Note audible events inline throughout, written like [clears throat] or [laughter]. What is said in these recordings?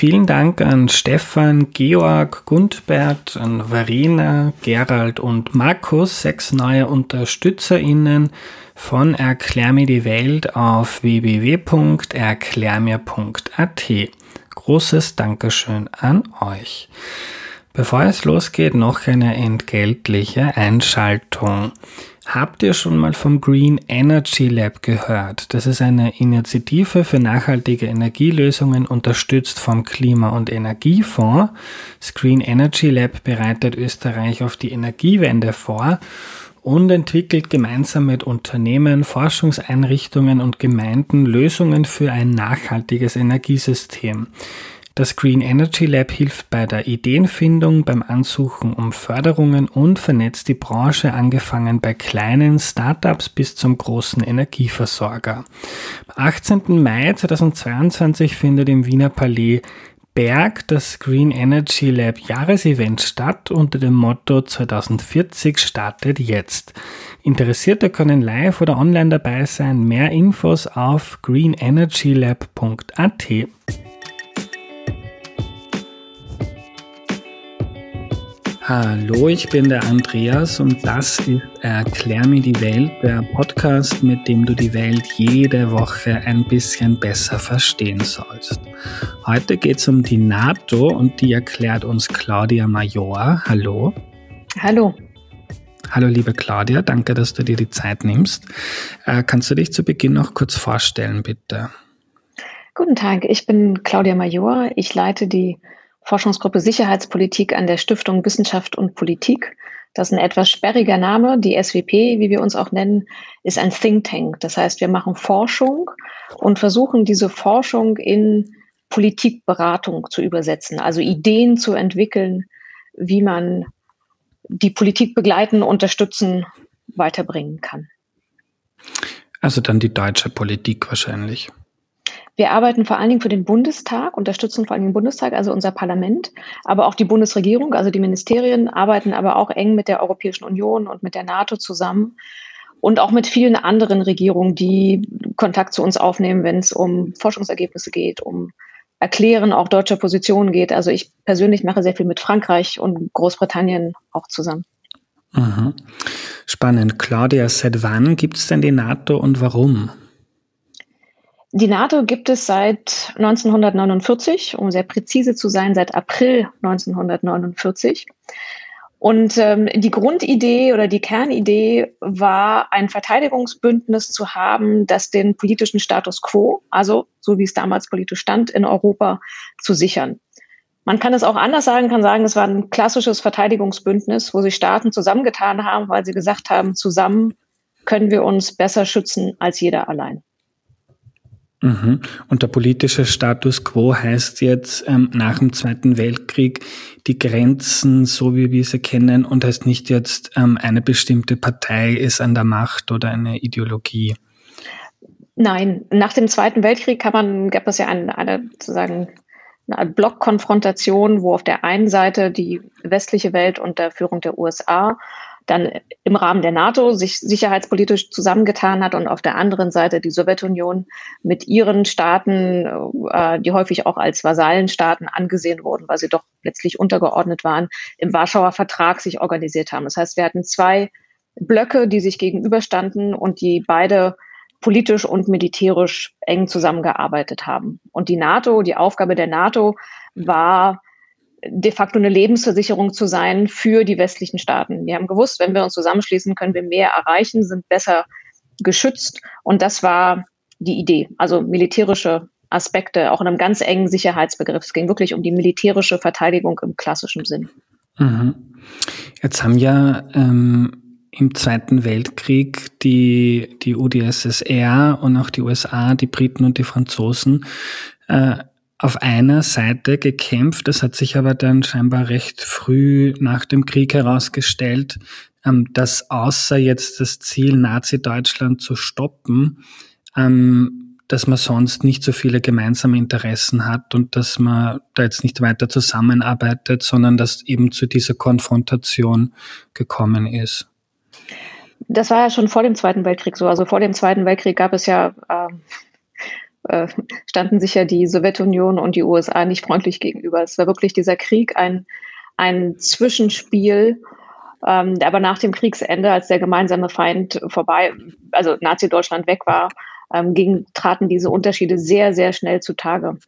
Vielen Dank an Stefan, Georg, Gundbert, an Verena, Gerald und Markus, sechs neue UnterstützerInnen von Erklär mir die Welt auf www.erklärmir.at. Großes Dankeschön an euch. Bevor es losgeht, noch eine entgeltliche Einschaltung. Habt ihr schon mal vom Green Energy Lab gehört? Das ist eine Initiative für nachhaltige Energielösungen, unterstützt vom Klima- und Energiefonds. Das Green Energy Lab bereitet Österreich auf die Energiewende vor und entwickelt gemeinsam mit Unternehmen, Forschungseinrichtungen und Gemeinden Lösungen für ein nachhaltiges Energiesystem. Das Green Energy Lab hilft bei der Ideenfindung, beim Ansuchen um Förderungen und vernetzt die Branche angefangen bei kleinen Startups bis zum großen Energieversorger. Am 18. Mai 2022 findet im Wiener Palais Berg das Green Energy Lab Jahresevent statt unter dem Motto 2040 startet jetzt. Interessierte können live oder online dabei sein. Mehr Infos auf greenenergylab.at. Hallo, ich bin der Andreas und das ist Erklär mir die Welt, der Podcast, mit dem du die Welt jede Woche ein bisschen besser verstehen sollst. Heute geht es um die NATO und die erklärt uns Claudia Major. Hallo. Hallo. Hallo liebe Claudia, danke, dass du dir die Zeit nimmst. Äh, kannst du dich zu Beginn noch kurz vorstellen, bitte? Guten Tag, ich bin Claudia Major. Ich leite die Forschungsgruppe Sicherheitspolitik an der Stiftung Wissenschaft und Politik. Das ist ein etwas sperriger Name. Die SWP, wie wir uns auch nennen, ist ein Think Tank. Das heißt, wir machen Forschung und versuchen diese Forschung in Politikberatung zu übersetzen, also Ideen zu entwickeln, wie man die Politik begleiten, unterstützen, weiterbringen kann. Also dann die deutsche Politik wahrscheinlich. Wir arbeiten vor allen Dingen für den Bundestag, unterstützen vor allen Dingen den Bundestag, also unser Parlament, aber auch die Bundesregierung, also die Ministerien arbeiten aber auch eng mit der Europäischen Union und mit der NATO zusammen und auch mit vielen anderen Regierungen, die Kontakt zu uns aufnehmen, wenn es um Forschungsergebnisse geht, um Erklären auch deutscher Positionen geht. Also ich persönlich mache sehr viel mit Frankreich und Großbritannien auch zusammen. Mhm. Spannend. Claudia, seit wann gibt es denn die NATO und warum? Die NATO gibt es seit 1949, um sehr präzise zu sein, seit April 1949. Und ähm, die Grundidee oder die Kernidee war, ein Verteidigungsbündnis zu haben, das den politischen Status quo, also so wie es damals politisch stand, in Europa zu sichern. Man kann es auch anders sagen, kann sagen, es war ein klassisches Verteidigungsbündnis, wo sich Staaten zusammengetan haben, weil sie gesagt haben, zusammen können wir uns besser schützen als jeder allein. Mhm. Und der politische Status quo heißt jetzt ähm, nach dem Zweiten Weltkrieg die Grenzen, so wie wir sie kennen, und heißt nicht jetzt ähm, eine bestimmte Partei ist an der Macht oder eine Ideologie. Nein, nach dem Zweiten Weltkrieg man, gab es ja eine, eine sozusagen eine Blockkonfrontation, wo auf der einen Seite die westliche Welt unter Führung der USA dann im Rahmen der NATO sich sicherheitspolitisch zusammengetan hat und auf der anderen Seite die Sowjetunion mit ihren Staaten, äh, die häufig auch als Vasallenstaaten angesehen wurden, weil sie doch letztlich untergeordnet waren, im Warschauer Vertrag sich organisiert haben. Das heißt, wir hatten zwei Blöcke, die sich gegenüberstanden und die beide politisch und militärisch eng zusammengearbeitet haben. Und die NATO, die Aufgabe der NATO war, de facto eine Lebensversicherung zu sein für die westlichen Staaten. Wir haben gewusst, wenn wir uns zusammenschließen, können wir mehr erreichen, sind besser geschützt. Und das war die Idee. Also militärische Aspekte, auch in einem ganz engen Sicherheitsbegriff. Es ging wirklich um die militärische Verteidigung im klassischen Sinn. Mhm. Jetzt haben ja ähm, im Zweiten Weltkrieg die, die UdSSR und auch die USA, die Briten und die Franzosen äh, auf einer Seite gekämpft. Das hat sich aber dann scheinbar recht früh nach dem Krieg herausgestellt, ähm, dass außer jetzt das Ziel, Nazi-Deutschland zu stoppen, ähm, dass man sonst nicht so viele gemeinsame Interessen hat und dass man da jetzt nicht weiter zusammenarbeitet, sondern dass eben zu dieser Konfrontation gekommen ist. Das war ja schon vor dem Zweiten Weltkrieg so. Also vor dem Zweiten Weltkrieg gab es ja, äh, äh, standen sich ja die Sowjetunion und die USA nicht freundlich gegenüber. Es war wirklich dieser Krieg ein, ein Zwischenspiel ähm, aber nach dem Kriegsende, als der gemeinsame Feind vorbei, also Nazi-Deutschland weg war, ähm, ging, traten diese Unterschiede sehr, sehr schnell zutage.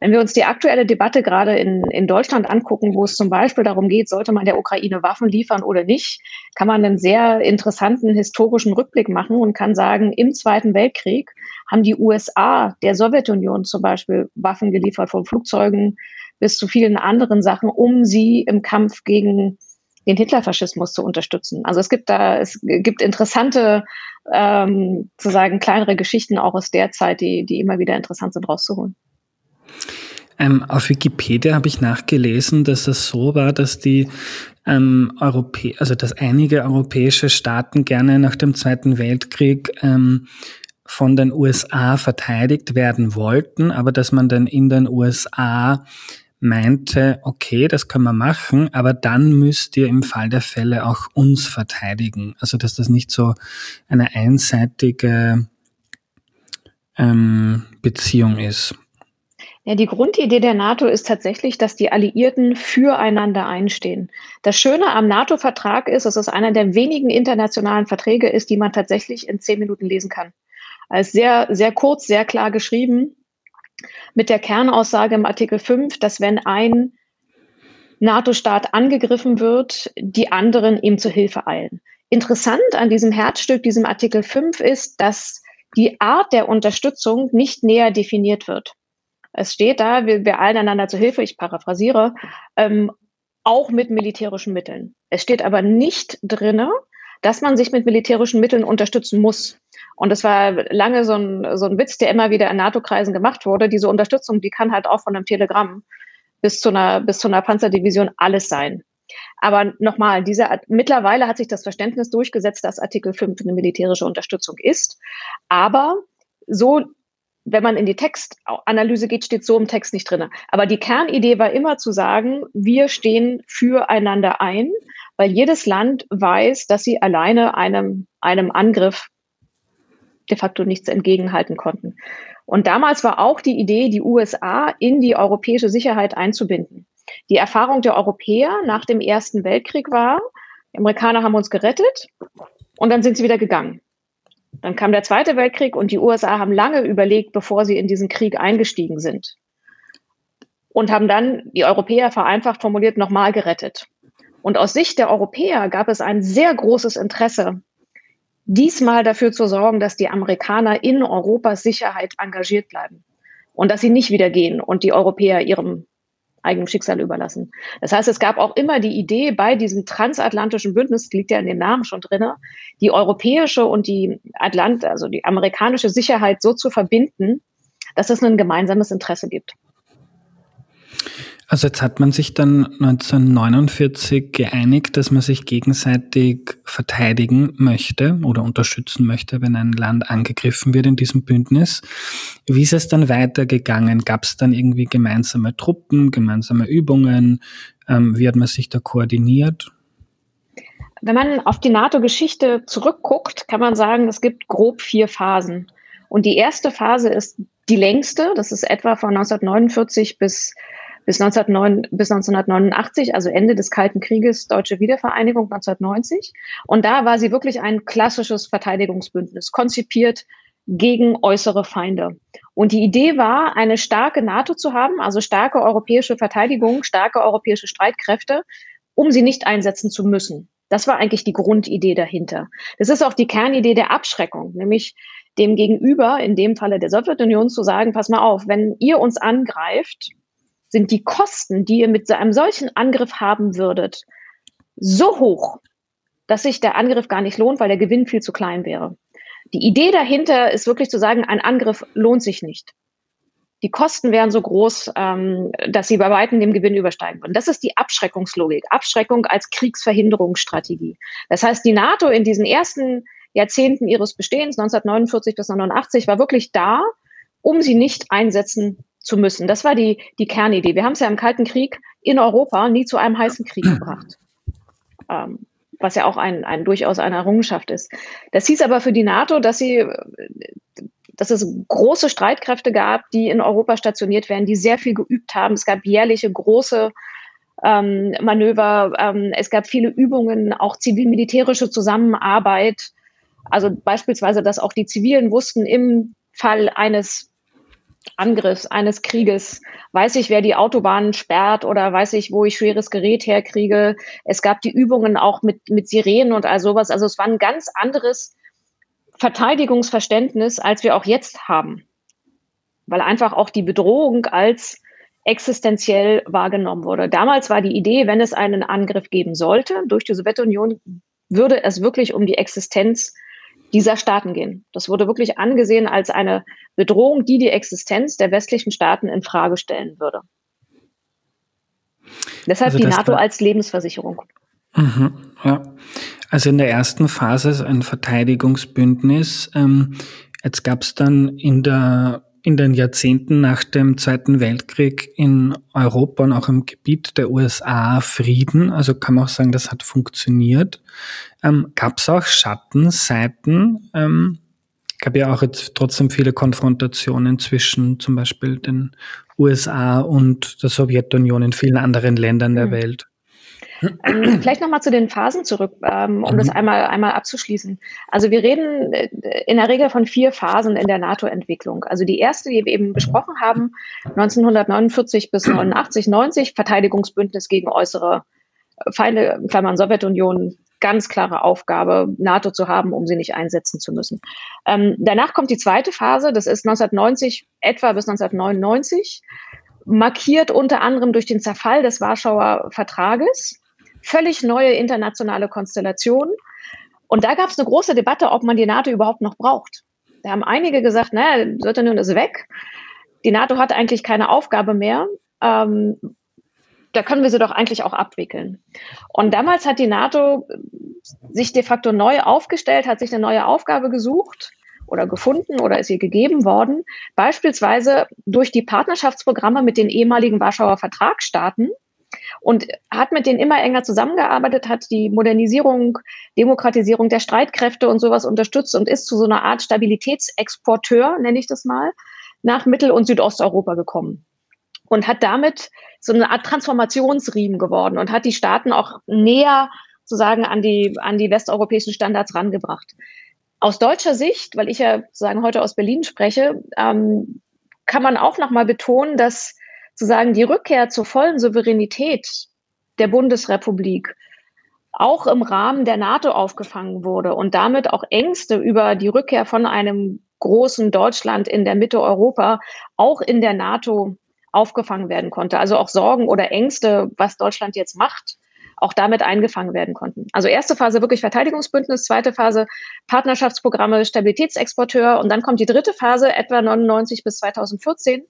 Wenn wir uns die aktuelle Debatte gerade in, in Deutschland angucken, wo es zum Beispiel darum geht, sollte man der Ukraine Waffen liefern oder nicht, kann man einen sehr interessanten historischen Rückblick machen und kann sagen, im Zweiten Weltkrieg haben die USA der Sowjetunion zum Beispiel Waffen geliefert, von Flugzeugen bis zu vielen anderen Sachen, um sie im Kampf gegen den Hitlerfaschismus zu unterstützen. Also es gibt da, es gibt interessante, ähm, zu sagen, kleinere Geschichten auch aus der Zeit, die, die immer wieder interessant sind rauszuholen. Ähm, auf Wikipedia habe ich nachgelesen, dass es so war, dass die ähm, Europä also dass einige europäische Staaten gerne nach dem Zweiten Weltkrieg ähm, von den USA verteidigt werden wollten, aber dass man dann in den USA meinte, okay, das können wir machen, aber dann müsst ihr im Fall der Fälle auch uns verteidigen. Also dass das nicht so eine einseitige ähm, Beziehung ist. Ja, die Grundidee der NATO ist tatsächlich, dass die Alliierten füreinander einstehen. Das Schöne am NATO-Vertrag ist, dass es einer der wenigen internationalen Verträge ist, die man tatsächlich in zehn Minuten lesen kann. Als sehr, sehr kurz, sehr klar geschrieben mit der Kernaussage im Artikel 5, dass wenn ein NATO-Staat angegriffen wird, die anderen ihm zu Hilfe eilen. Interessant an diesem Herzstück, diesem Artikel 5, ist, dass die Art der Unterstützung nicht näher definiert wird. Es steht da, wir, wir eilen einander zu Hilfe, ich paraphrasiere, ähm, auch mit militärischen Mitteln. Es steht aber nicht drinne, dass man sich mit militärischen Mitteln unterstützen muss. Und das war lange so ein, so ein Witz, der immer wieder in NATO-Kreisen gemacht wurde. Diese Unterstützung, die kann halt auch von einem Telegramm bis zu einer, bis zu einer Panzerdivision alles sein. Aber nochmal, diese, mittlerweile hat sich das Verständnis durchgesetzt, dass Artikel 5 eine militärische Unterstützung ist. Aber so, wenn man in die Textanalyse geht, steht so im Text nicht drin. Aber die Kernidee war immer zu sagen, wir stehen füreinander ein, weil jedes Land weiß, dass sie alleine einem, einem Angriff de facto nichts entgegenhalten konnten. Und damals war auch die Idee, die USA in die europäische Sicherheit einzubinden. Die Erfahrung der Europäer nach dem Ersten Weltkrieg war, die Amerikaner haben uns gerettet und dann sind sie wieder gegangen. Dann kam der Zweite Weltkrieg und die USA haben lange überlegt, bevor sie in diesen Krieg eingestiegen sind. Und haben dann die Europäer vereinfacht formuliert nochmal gerettet. Und aus Sicht der Europäer gab es ein sehr großes Interesse diesmal dafür zu sorgen, dass die Amerikaner in Europas Sicherheit engagiert bleiben und dass sie nicht wieder gehen und die Europäer ihrem eigenen Schicksal überlassen. Das heißt, es gab auch immer die Idee bei diesem transatlantischen Bündnis, liegt ja in dem Namen schon drin, die europäische und die Atlant, also die amerikanische Sicherheit so zu verbinden, dass es ein gemeinsames Interesse gibt. Also jetzt hat man sich dann 1949 geeinigt, dass man sich gegenseitig verteidigen möchte oder unterstützen möchte, wenn ein Land angegriffen wird in diesem Bündnis. Wie ist es dann weitergegangen? Gab es dann irgendwie gemeinsame Truppen, gemeinsame Übungen? Ähm, wie hat man sich da koordiniert? Wenn man auf die NATO-Geschichte zurückguckt, kann man sagen, es gibt grob vier Phasen. Und die erste Phase ist die längste, das ist etwa von 1949 bis bis, 1909, bis 1989, also Ende des Kalten Krieges, deutsche Wiedervereinigung 1990. Und da war sie wirklich ein klassisches Verteidigungsbündnis, konzipiert gegen äußere Feinde. Und die Idee war, eine starke NATO zu haben, also starke europäische Verteidigung, starke europäische Streitkräfte, um sie nicht einsetzen zu müssen. Das war eigentlich die Grundidee dahinter. Das ist auch die Kernidee der Abschreckung, nämlich dem Gegenüber, in dem Falle der Sowjetunion, zu sagen, pass mal auf, wenn ihr uns angreift, sind die Kosten, die ihr mit einem solchen Angriff haben würdet, so hoch, dass sich der Angriff gar nicht lohnt, weil der Gewinn viel zu klein wäre. Die Idee dahinter ist wirklich zu sagen, ein Angriff lohnt sich nicht. Die Kosten wären so groß, ähm, dass sie bei weitem dem Gewinn übersteigen würden. Das ist die Abschreckungslogik. Abschreckung als Kriegsverhinderungsstrategie. Das heißt, die NATO in diesen ersten Jahrzehnten ihres Bestehens, 1949 bis 1989, war wirklich da, um sie nicht einsetzen zu müssen. Das war die, die Kernidee. Wir haben es ja im Kalten Krieg in Europa nie zu einem heißen Krieg [clears throat] gebracht. Ähm, was ja auch ein, ein durchaus eine Errungenschaft ist. Das hieß aber für die NATO, dass sie, dass es große Streitkräfte gab, die in Europa stationiert werden, die sehr viel geübt haben. Es gab jährliche große ähm, Manöver, ähm, es gab viele Übungen, auch zivil-militärische Zusammenarbeit. Also beispielsweise, dass auch die Zivilen wussten, im Fall eines Angriffs, eines Krieges, weiß ich, wer die Autobahnen sperrt oder weiß ich, wo ich schweres Gerät herkriege. Es gab die Übungen auch mit, mit Sirenen und all sowas. Also es war ein ganz anderes Verteidigungsverständnis, als wir auch jetzt haben. Weil einfach auch die Bedrohung als existenziell wahrgenommen wurde. Damals war die Idee, wenn es einen Angriff geben sollte durch die Sowjetunion, würde es wirklich um die Existenz dieser Staaten gehen. Das wurde wirklich angesehen als eine Bedrohung, die die Existenz der westlichen Staaten in Frage stellen würde. Deshalb also die NATO als Lebensversicherung. Mhm, ja. Also in der ersten Phase ein Verteidigungsbündnis. Ähm, jetzt gab es dann in der in den Jahrzehnten nach dem Zweiten Weltkrieg in Europa und auch im Gebiet der USA Frieden. Also kann man auch sagen, das hat funktioniert. Ähm, Gab es auch Schattenseiten? Ähm, gab ja auch jetzt trotzdem viele Konfrontationen zwischen zum Beispiel den USA und der Sowjetunion in vielen anderen Ländern der mhm. Welt. Ähm, [clears throat] vielleicht nochmal zu den Phasen zurück, ähm, um mhm. das einmal, einmal abzuschließen. Also wir reden äh, in der Regel von vier Phasen in der NATO-Entwicklung. Also die erste, die wir eben besprochen haben, 1949 bis 89, 90, Verteidigungsbündnis gegen äußere Feinde, Klammern Sowjetunion, ganz klare Aufgabe, NATO zu haben, um sie nicht einsetzen zu müssen. Ähm, danach kommt die zweite Phase, das ist 1990 etwa bis 1999 markiert unter anderem durch den Zerfall des Warschauer Vertrages völlig neue internationale Konstellationen. Und da gab es eine große Debatte, ob man die NATO überhaupt noch braucht. Da haben einige gesagt, naja, Sowjetunion ist weg. Die NATO hat eigentlich keine Aufgabe mehr. Ähm, da können wir sie doch eigentlich auch abwickeln. Und damals hat die NATO sich de facto neu aufgestellt, hat sich eine neue Aufgabe gesucht oder gefunden oder ist ihr gegeben worden, beispielsweise durch die Partnerschaftsprogramme mit den ehemaligen Warschauer Vertragsstaaten, und hat mit denen immer enger zusammengearbeitet, hat die Modernisierung, Demokratisierung der Streitkräfte und sowas unterstützt und ist zu so einer Art Stabilitätsexporteur, nenne ich das mal, nach Mittel- und Südosteuropa gekommen. Und hat damit so eine Art Transformationsriemen geworden und hat die Staaten auch näher sozusagen an die, an die westeuropäischen Standards rangebracht. Aus deutscher Sicht, weil ich ja sozusagen heute aus Berlin spreche, ähm, kann man auch nochmal betonen, dass sozusagen die Rückkehr zur vollen Souveränität der Bundesrepublik auch im Rahmen der NATO aufgefangen wurde und damit auch Ängste über die Rückkehr von einem großen Deutschland in der Mitte Europa auch in der NATO aufgefangen werden konnte. Also auch Sorgen oder Ängste, was Deutschland jetzt macht, auch damit eingefangen werden konnten. Also erste Phase wirklich Verteidigungsbündnis, zweite Phase Partnerschaftsprogramme, Stabilitätsexporteur und dann kommt die dritte Phase etwa 99 bis 2014,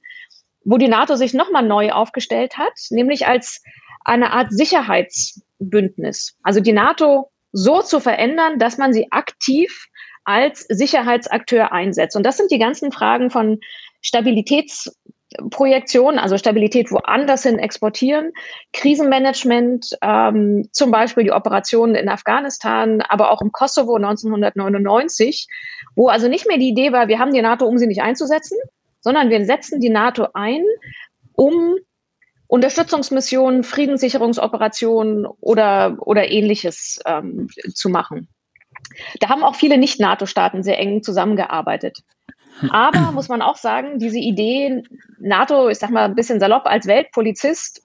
wo die NATO sich nochmal neu aufgestellt hat, nämlich als eine Art Sicherheitsbündnis. Also die NATO so zu verändern, dass man sie aktiv als Sicherheitsakteur einsetzt. Und das sind die ganzen Fragen von Stabilitätsprojektion, also Stabilität woanders hin exportieren, Krisenmanagement, ähm, zum Beispiel die Operationen in Afghanistan, aber auch im Kosovo 1999, wo also nicht mehr die Idee war, wir haben die NATO, um sie nicht einzusetzen, sondern wir setzen die NATO ein, um Unterstützungsmissionen, Friedenssicherungsoperationen oder, oder ähnliches ähm, zu machen. Da haben auch viele Nicht-NATO-Staaten sehr eng zusammengearbeitet. Aber [clears throat] muss man auch sagen, diese Idee, NATO, ich sag mal ein bisschen salopp als Weltpolizist,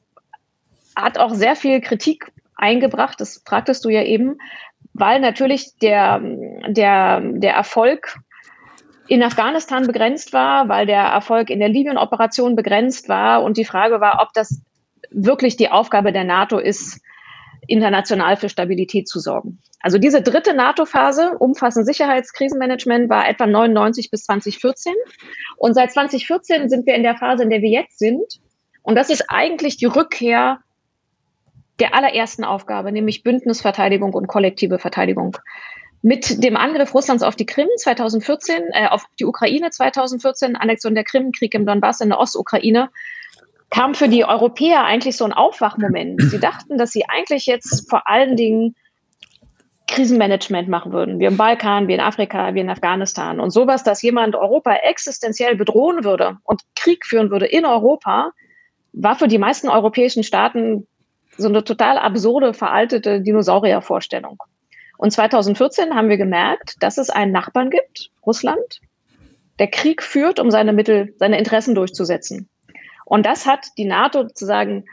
hat auch sehr viel Kritik eingebracht. Das fragtest du ja eben, weil natürlich der, der, der Erfolg in Afghanistan begrenzt war, weil der Erfolg in der Libyen-Operation begrenzt war und die Frage war, ob das wirklich die Aufgabe der NATO ist, international für Stabilität zu sorgen. Also diese dritte NATO-Phase, umfassend Sicherheitskrisenmanagement, war etwa 99 bis 2014. Und seit 2014 sind wir in der Phase, in der wir jetzt sind. Und das ist eigentlich die Rückkehr der allerersten Aufgabe, nämlich Bündnisverteidigung und kollektive Verteidigung. Mit dem Angriff Russlands auf die Krim 2014, äh, auf die Ukraine 2014, Annexion der Krim, Krieg im Donbass in der Ostukraine, kam für die Europäer eigentlich so ein Aufwachmoment. Sie dachten, dass sie eigentlich jetzt vor allen Dingen Krisenmanagement machen würden, wie im Balkan, wie in Afrika, wie in Afghanistan. Und sowas, dass jemand Europa existenziell bedrohen würde und Krieg führen würde in Europa, war für die meisten europäischen Staaten so eine total absurde, veraltete Dinosauriervorstellung. Und 2014 haben wir gemerkt, dass es einen Nachbarn gibt, Russland, der Krieg führt, um seine Mittel, seine Interessen durchzusetzen. Und das hat die NATO sozusagen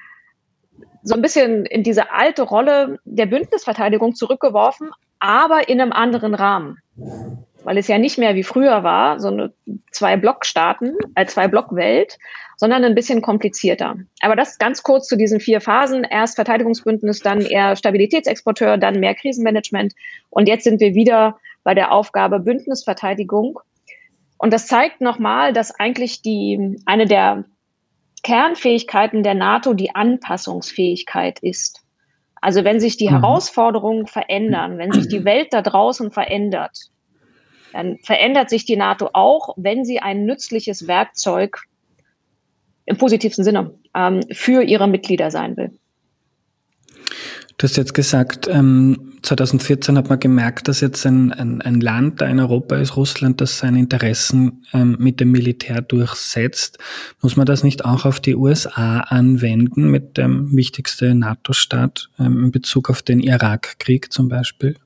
so ein bisschen in diese alte Rolle der Bündnisverteidigung zurückgeworfen, aber in einem anderen Rahmen. Weil es ja nicht mehr wie früher war, so eine zwei Blockstaaten, äh, zwei Blockwelt, sondern ein bisschen komplizierter. Aber das ganz kurz zu diesen vier Phasen. Erst Verteidigungsbündnis, dann eher Stabilitätsexporteur, dann mehr Krisenmanagement. Und jetzt sind wir wieder bei der Aufgabe Bündnisverteidigung. Und das zeigt nochmal, dass eigentlich die, eine der Kernfähigkeiten der NATO die Anpassungsfähigkeit ist. Also wenn sich die mhm. Herausforderungen verändern, wenn sich die Welt da draußen verändert, dann verändert sich die NATO auch, wenn sie ein nützliches Werkzeug im positivsten Sinne ähm, für ihre Mitglieder sein will. Du hast jetzt gesagt, ähm, 2014 hat man gemerkt, dass jetzt ein, ein, ein, Land da in Europa ist, Russland, das seine Interessen ähm, mit dem Militär durchsetzt. Muss man das nicht auch auf die USA anwenden, mit dem wichtigsten NATO-Staat ähm, in Bezug auf den Irakkrieg zum Beispiel?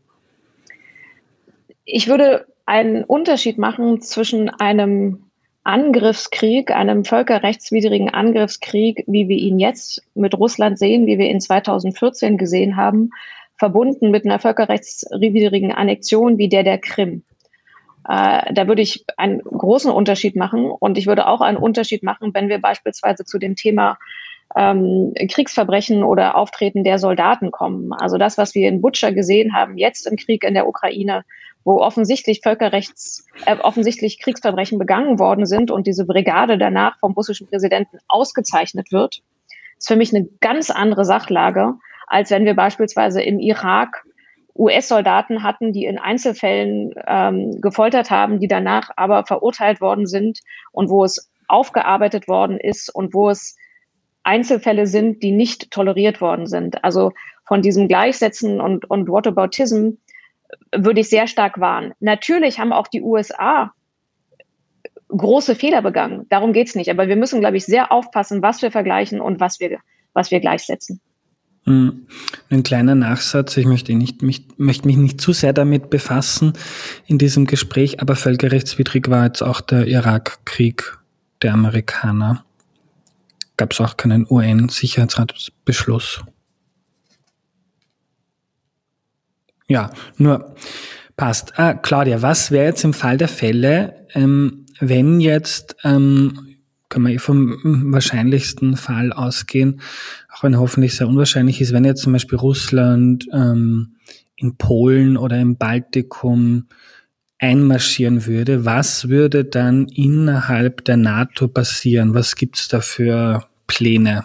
Ich würde einen Unterschied machen zwischen einem Angriffskrieg, einem völkerrechtswidrigen Angriffskrieg, wie wir ihn jetzt mit Russland sehen, wie wir ihn 2014 gesehen haben, verbunden mit einer völkerrechtswidrigen Annexion wie der der Krim. Äh, da würde ich einen großen Unterschied machen und ich würde auch einen Unterschied machen, wenn wir beispielsweise zu dem Thema ähm, Kriegsverbrechen oder Auftreten der Soldaten kommen. Also das, was wir in Butcher gesehen haben, jetzt im Krieg in der Ukraine, wo offensichtlich Völkerrechts, äh, offensichtlich Kriegsverbrechen begangen worden sind und diese Brigade danach vom russischen Präsidenten ausgezeichnet wird, ist für mich eine ganz andere Sachlage, als wenn wir beispielsweise im Irak US-Soldaten hatten, die in Einzelfällen ähm, gefoltert haben, die danach aber verurteilt worden sind und wo es aufgearbeitet worden ist und wo es Einzelfälle sind, die nicht toleriert worden sind. Also von diesem Gleichsetzen und, und Whataboutism würde ich sehr stark warnen. Natürlich haben auch die USA große Fehler begangen. Darum geht es nicht. Aber wir müssen, glaube ich, sehr aufpassen, was wir vergleichen und was wir, was wir gleichsetzen. Hm. Ein kleiner Nachsatz, ich möchte, nicht, mich, möchte mich nicht zu sehr damit befassen in diesem Gespräch, aber völkerrechtswidrig war jetzt auch der Irakkrieg der Amerikaner. Gab es auch keinen UN-Sicherheitsratsbeschluss. Ja, nur passt. Ah, Claudia, was wäre jetzt im Fall der Fälle, ähm, wenn jetzt, ähm, können wir eh vom wahrscheinlichsten Fall ausgehen, auch wenn hoffentlich sehr unwahrscheinlich ist, wenn jetzt zum Beispiel Russland ähm, in Polen oder im Baltikum einmarschieren würde, was würde dann innerhalb der NATO passieren? Was gibt's da für Pläne?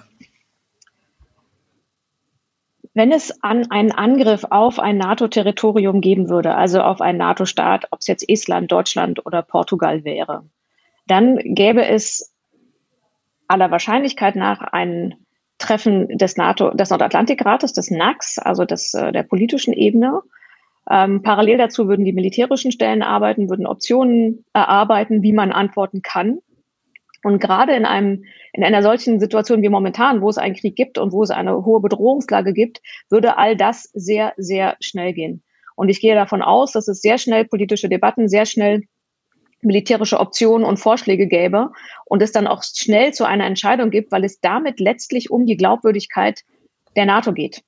Wenn es an einen Angriff auf ein NATO-Territorium geben würde, also auf einen NATO-Staat, ob es jetzt Estland, Deutschland oder Portugal wäre, dann gäbe es aller Wahrscheinlichkeit nach ein Treffen des NATO, des Nordatlantikrates, des NACS, also des, äh, der politischen Ebene. Ähm, parallel dazu würden die militärischen Stellen arbeiten, würden Optionen erarbeiten, wie man antworten kann. Und gerade in einem, in einer solchen Situation wie momentan, wo es einen Krieg gibt und wo es eine hohe Bedrohungslage gibt, würde all das sehr, sehr schnell gehen. Und ich gehe davon aus, dass es sehr schnell politische Debatten, sehr schnell militärische Optionen und Vorschläge gäbe und es dann auch schnell zu einer Entscheidung gibt, weil es damit letztlich um die Glaubwürdigkeit der NATO geht.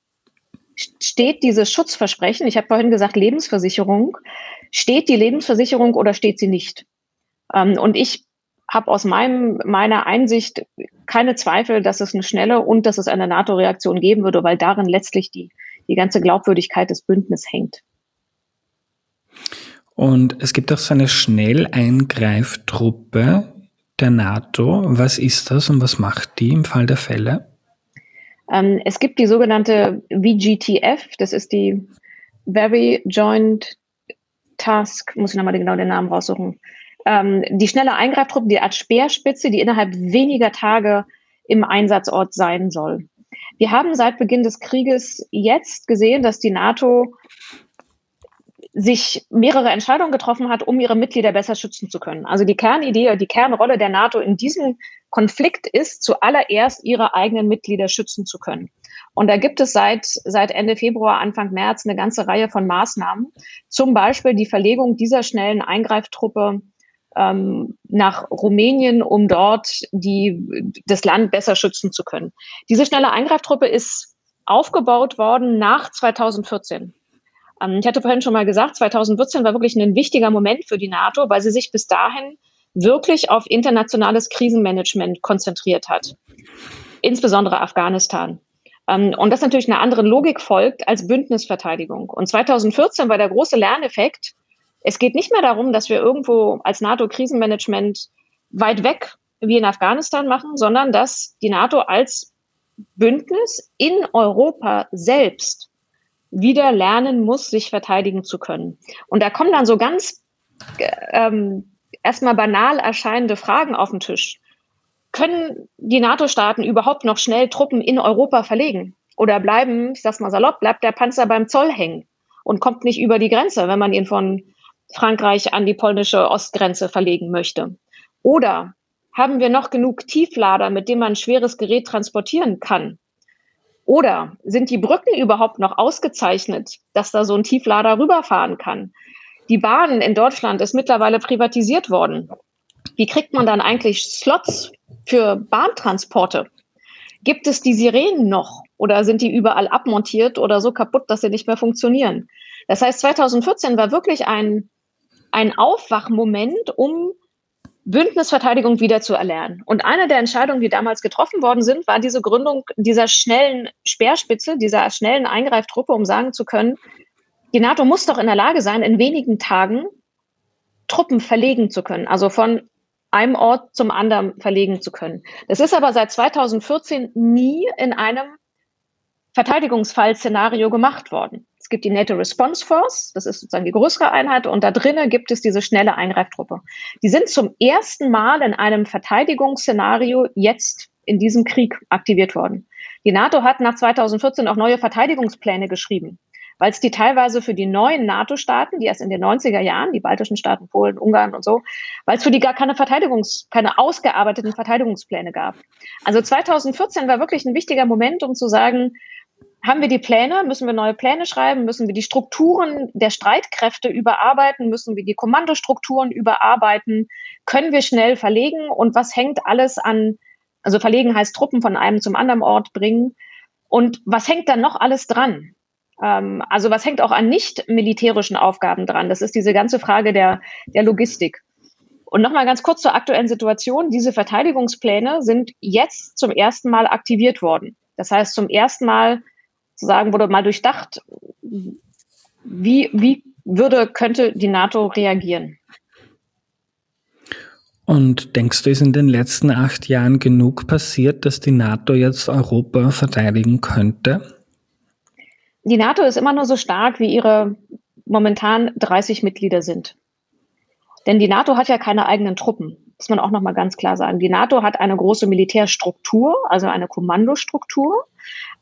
Steht dieses Schutzversprechen, ich habe vorhin gesagt Lebensversicherung, steht die Lebensversicherung oder steht sie nicht? Ähm, und ich habe aus meinem, meiner Einsicht keine Zweifel, dass es eine schnelle und dass es eine NATO-Reaktion geben würde, weil darin letztlich die, die ganze Glaubwürdigkeit des Bündnisses hängt. Und es gibt auch so eine Schnelleingreiftruppe der NATO. Was ist das und was macht die im Fall der Fälle? Ähm, es gibt die sogenannte VGTF, das ist die Very Joint Task, muss ich nochmal genau den Namen raussuchen. Ähm, die schnelle Eingreiftruppe, die Art Speerspitze, die innerhalb weniger Tage im Einsatzort sein soll. Wir haben seit Beginn des Krieges jetzt gesehen, dass die NATO sich mehrere Entscheidungen getroffen hat, um ihre Mitglieder besser schützen zu können. Also die Kernidee, die Kernrolle der NATO in diesem Konflikt ist, zuallererst ihre eigenen Mitglieder schützen zu können. Und da gibt es seit, seit Ende Februar, Anfang März eine ganze Reihe von Maßnahmen. Zum Beispiel die Verlegung dieser schnellen Eingreiftruppe ähm, nach Rumänien, um dort die, das Land besser schützen zu können. Diese schnelle Eingreiftruppe ist aufgebaut worden nach 2014. Ähm, ich hatte vorhin schon mal gesagt, 2014 war wirklich ein wichtiger Moment für die NATO, weil sie sich bis dahin wirklich auf internationales Krisenmanagement konzentriert hat. Insbesondere Afghanistan. Ähm, und das natürlich einer anderen Logik folgt als Bündnisverteidigung. Und 2014 war der große Lerneffekt, es geht nicht mehr darum, dass wir irgendwo als NATO-Krisenmanagement weit weg wie in Afghanistan machen, sondern dass die NATO als Bündnis in Europa selbst wieder lernen muss, sich verteidigen zu können. Und da kommen dann so ganz ähm, erstmal banal erscheinende Fragen auf den Tisch. Können die NATO-Staaten überhaupt noch schnell Truppen in Europa verlegen? Oder bleiben, ich sag's mal salopp, bleibt der Panzer beim Zoll hängen und kommt nicht über die Grenze, wenn man ihn von Frankreich an die polnische Ostgrenze verlegen möchte? Oder haben wir noch genug Tieflader, mit denen man schweres Gerät transportieren kann? Oder sind die Brücken überhaupt noch ausgezeichnet, dass da so ein Tieflader rüberfahren kann? Die Bahn in Deutschland ist mittlerweile privatisiert worden. Wie kriegt man dann eigentlich Slots für Bahntransporte? Gibt es die Sirenen noch oder sind die überall abmontiert oder so kaputt, dass sie nicht mehr funktionieren? Das heißt, 2014 war wirklich ein, ein Aufwachmoment, um Bündnisverteidigung wieder zu erlernen. Und eine der Entscheidungen, die damals getroffen worden sind, war diese Gründung dieser schnellen Speerspitze, dieser schnellen Eingreiftruppe, um sagen zu können, die NATO muss doch in der Lage sein, in wenigen Tagen Truppen verlegen zu können, also von einem Ort zum anderen verlegen zu können. Das ist aber seit 2014 nie in einem Verteidigungsfallszenario gemacht worden. Gibt die NATO Response Force, das ist sozusagen die größere Einheit, und da drinnen gibt es diese schnelle Eingreiftruppe. Die sind zum ersten Mal in einem Verteidigungsszenario jetzt in diesem Krieg aktiviert worden. Die NATO hat nach 2014 auch neue Verteidigungspläne geschrieben, weil es die teilweise für die neuen NATO-Staaten, die erst in den 90er Jahren, die baltischen Staaten, Polen, Ungarn und so, weil es für die gar keine Verteidigungs-, keine ausgearbeiteten Verteidigungspläne gab. Also 2014 war wirklich ein wichtiger Moment, um zu sagen, haben wir die Pläne? Müssen wir neue Pläne schreiben? Müssen wir die Strukturen der Streitkräfte überarbeiten? Müssen wir die Kommandostrukturen überarbeiten? Können wir schnell verlegen? Und was hängt alles an, also verlegen heißt Truppen von einem zum anderen Ort bringen. Und was hängt dann noch alles dran? Ähm, also was hängt auch an nicht militärischen Aufgaben dran? Das ist diese ganze Frage der, der Logistik. Und nochmal ganz kurz zur aktuellen Situation. Diese Verteidigungspläne sind jetzt zum ersten Mal aktiviert worden. Das heißt, zum ersten Mal sagen, wurde mal durchdacht, wie, wie würde, könnte die NATO reagieren? Und denkst du, ist in den letzten acht Jahren genug passiert, dass die NATO jetzt Europa verteidigen könnte? Die NATO ist immer nur so stark, wie ihre momentan 30 Mitglieder sind. Denn die NATO hat ja keine eigenen Truppen. Muss man auch nochmal ganz klar sagen. Die NATO hat eine große Militärstruktur, also eine Kommandostruktur.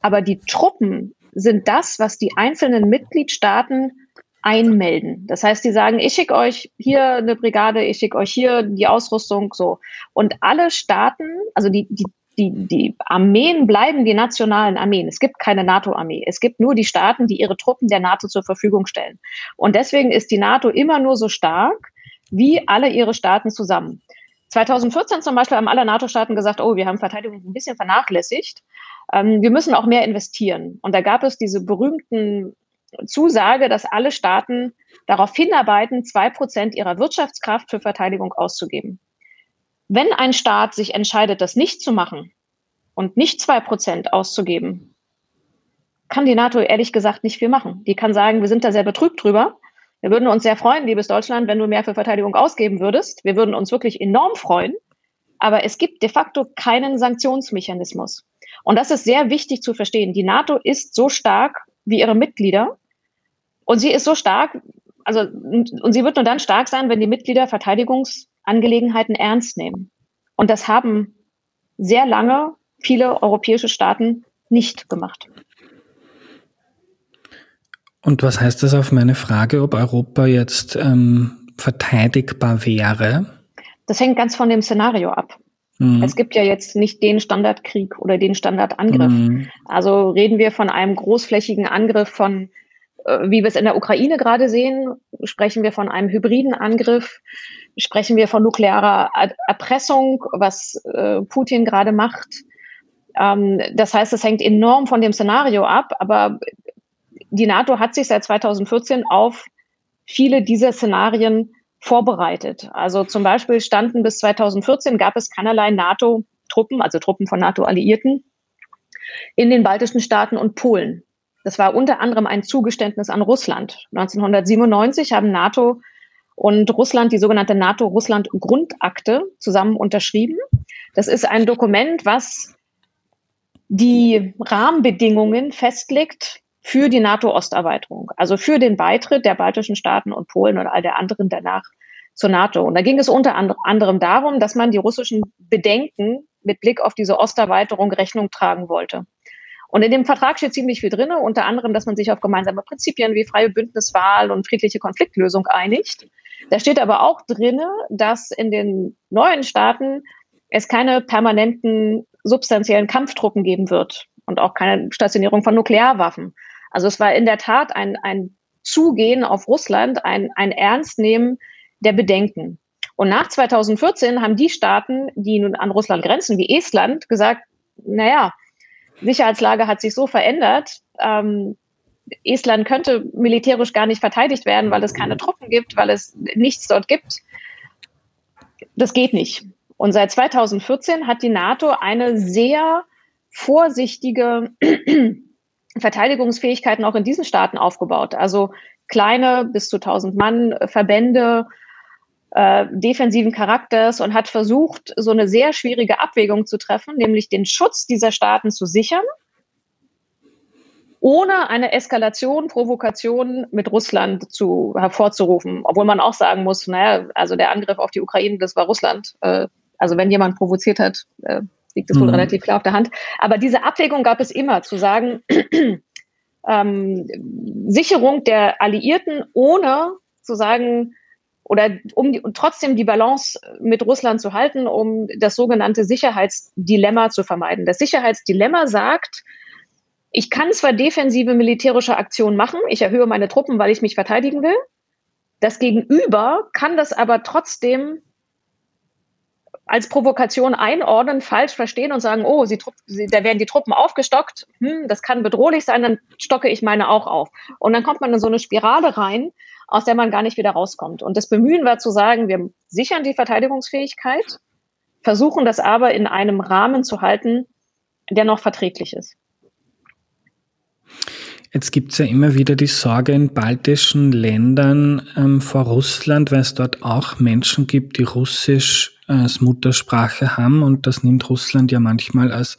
Aber die Truppen sind das, was die einzelnen Mitgliedstaaten einmelden. Das heißt, die sagen, ich schicke euch hier eine Brigade, ich schicke euch hier die Ausrüstung, so. Und alle Staaten, also die, die, die, die Armeen bleiben die nationalen Armeen. Es gibt keine NATO-Armee. Es gibt nur die Staaten, die ihre Truppen der NATO zur Verfügung stellen. Und deswegen ist die NATO immer nur so stark, wie alle ihre Staaten zusammen. 2014 zum Beispiel haben alle NATO-Staaten gesagt, oh, wir haben Verteidigung ein bisschen vernachlässigt. Ähm, wir müssen auch mehr investieren. Und da gab es diese berühmten Zusage, dass alle Staaten darauf hinarbeiten, zwei Prozent ihrer Wirtschaftskraft für Verteidigung auszugeben. Wenn ein Staat sich entscheidet, das nicht zu machen und nicht zwei Prozent auszugeben, kann die NATO ehrlich gesagt nicht viel machen. Die kann sagen, wir sind da sehr betrübt drüber. Wir würden uns sehr freuen, liebes Deutschland, wenn du mehr für Verteidigung ausgeben würdest. Wir würden uns wirklich enorm freuen. Aber es gibt de facto keinen Sanktionsmechanismus. Und das ist sehr wichtig zu verstehen. Die NATO ist so stark wie ihre Mitglieder. Und sie ist so stark, also, und sie wird nur dann stark sein, wenn die Mitglieder Verteidigungsangelegenheiten ernst nehmen. Und das haben sehr lange viele europäische Staaten nicht gemacht. Und was heißt das auf meine Frage, ob Europa jetzt ähm, verteidigbar wäre? Das hängt ganz von dem Szenario ab. Mhm. Es gibt ja jetzt nicht den Standardkrieg oder den Standardangriff. Mhm. Also reden wir von einem großflächigen Angriff von, äh, wie wir es in der Ukraine gerade sehen, sprechen wir von einem hybriden Angriff, sprechen wir von nuklearer Erpressung, was äh, Putin gerade macht. Ähm, das heißt, es hängt enorm von dem Szenario ab, aber die NATO hat sich seit 2014 auf viele dieser Szenarien vorbereitet. Also zum Beispiel standen bis 2014 gab es keinerlei NATO-Truppen, also Truppen von NATO-Alliierten in den baltischen Staaten und Polen. Das war unter anderem ein Zugeständnis an Russland. 1997 haben NATO und Russland die sogenannte NATO-Russland-Grundakte zusammen unterschrieben. Das ist ein Dokument, was die Rahmenbedingungen festlegt für die NATO-Osterweiterung, also für den Beitritt der baltischen Staaten und Polen und all der anderen danach zur NATO. Und da ging es unter anderem darum, dass man die russischen Bedenken mit Blick auf diese Osterweiterung Rechnung tragen wollte. Und in dem Vertrag steht ziemlich viel drin, unter anderem, dass man sich auf gemeinsame Prinzipien wie freie Bündniswahl und friedliche Konfliktlösung einigt. Da steht aber auch drin, dass in den neuen Staaten es keine permanenten substanziellen Kampftruppen geben wird und auch keine Stationierung von Nuklearwaffen. Also es war in der Tat ein, ein Zugehen auf Russland, ein, ein Ernstnehmen der Bedenken. Und nach 2014 haben die Staaten, die nun an Russland grenzen, wie Estland, gesagt, naja, Sicherheitslage hat sich so verändert, ähm, Estland könnte militärisch gar nicht verteidigt werden, weil es keine Truppen gibt, weil es nichts dort gibt. Das geht nicht. Und seit 2014 hat die NATO eine sehr vorsichtige Verteidigungsfähigkeiten auch in diesen Staaten aufgebaut. Also kleine bis zu 1000 Mann Verbände äh, defensiven Charakters und hat versucht, so eine sehr schwierige Abwägung zu treffen, nämlich den Schutz dieser Staaten zu sichern, ohne eine Eskalation, Provokation mit Russland zu, hervorzurufen. Obwohl man auch sagen muss, naja, also der Angriff auf die Ukraine, das war Russland. Äh, also wenn jemand provoziert hat, äh, liegt es mhm. wohl relativ klar auf der Hand. Aber diese Abwägung gab es immer, zu sagen, [clears throat] ähm, Sicherung der Alliierten, ohne zu sagen, oder um die, trotzdem die Balance mit Russland zu halten, um das sogenannte Sicherheitsdilemma zu vermeiden. Das Sicherheitsdilemma sagt, ich kann zwar defensive militärische Aktionen machen, ich erhöhe meine Truppen, weil ich mich verteidigen will. Das Gegenüber kann das aber trotzdem als Provokation einordnen, falsch verstehen und sagen, oh, sie, sie, da werden die Truppen aufgestockt, hm, das kann bedrohlich sein, dann stocke ich meine auch auf. Und dann kommt man in so eine Spirale rein, aus der man gar nicht wieder rauskommt. Und das Bemühen war zu sagen, wir sichern die Verteidigungsfähigkeit, versuchen das aber in einem Rahmen zu halten, der noch verträglich ist. Jetzt gibt es ja immer wieder die Sorge in baltischen Ländern ähm, vor Russland, weil es dort auch Menschen gibt, die Russisch als Muttersprache haben und das nimmt Russland ja manchmal als